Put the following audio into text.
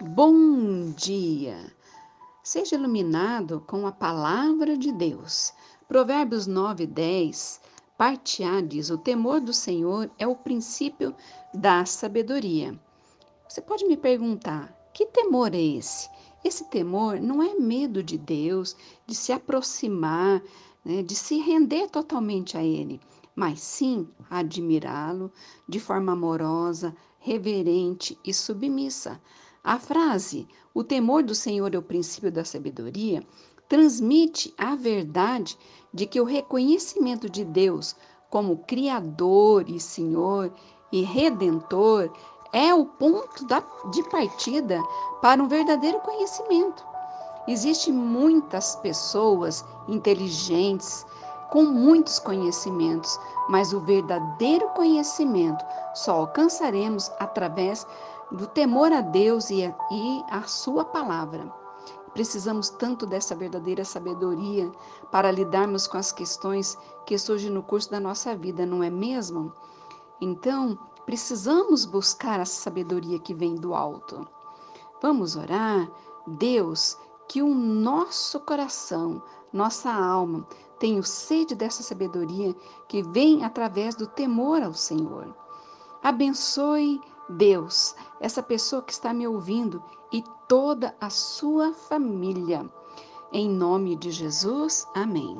Bom dia! Seja iluminado com a palavra de Deus. Provérbios 9, 10, parte A diz: O temor do Senhor é o princípio da sabedoria. Você pode me perguntar: que temor é esse? Esse temor não é medo de Deus, de se aproximar, né, de se render totalmente a Ele, mas sim admirá-lo de forma amorosa, reverente e submissa. A frase "O temor do Senhor é o princípio da sabedoria" transmite a verdade de que o reconhecimento de Deus como Criador e Senhor e Redentor é o ponto da, de partida para um verdadeiro conhecimento. Existem muitas pessoas inteligentes, com muitos conhecimentos, mas o verdadeiro conhecimento só alcançaremos através do temor a Deus e a, e a Sua palavra. Precisamos tanto dessa verdadeira sabedoria para lidarmos com as questões que surgem no curso da nossa vida, não é mesmo? Então, precisamos buscar a sabedoria que vem do alto. Vamos orar? Deus, que o nosso coração, nossa alma, tenha sede dessa sabedoria que vem através do temor ao Senhor. Abençoe Deus, essa pessoa que está me ouvindo e toda a sua família. Em nome de Jesus, amém.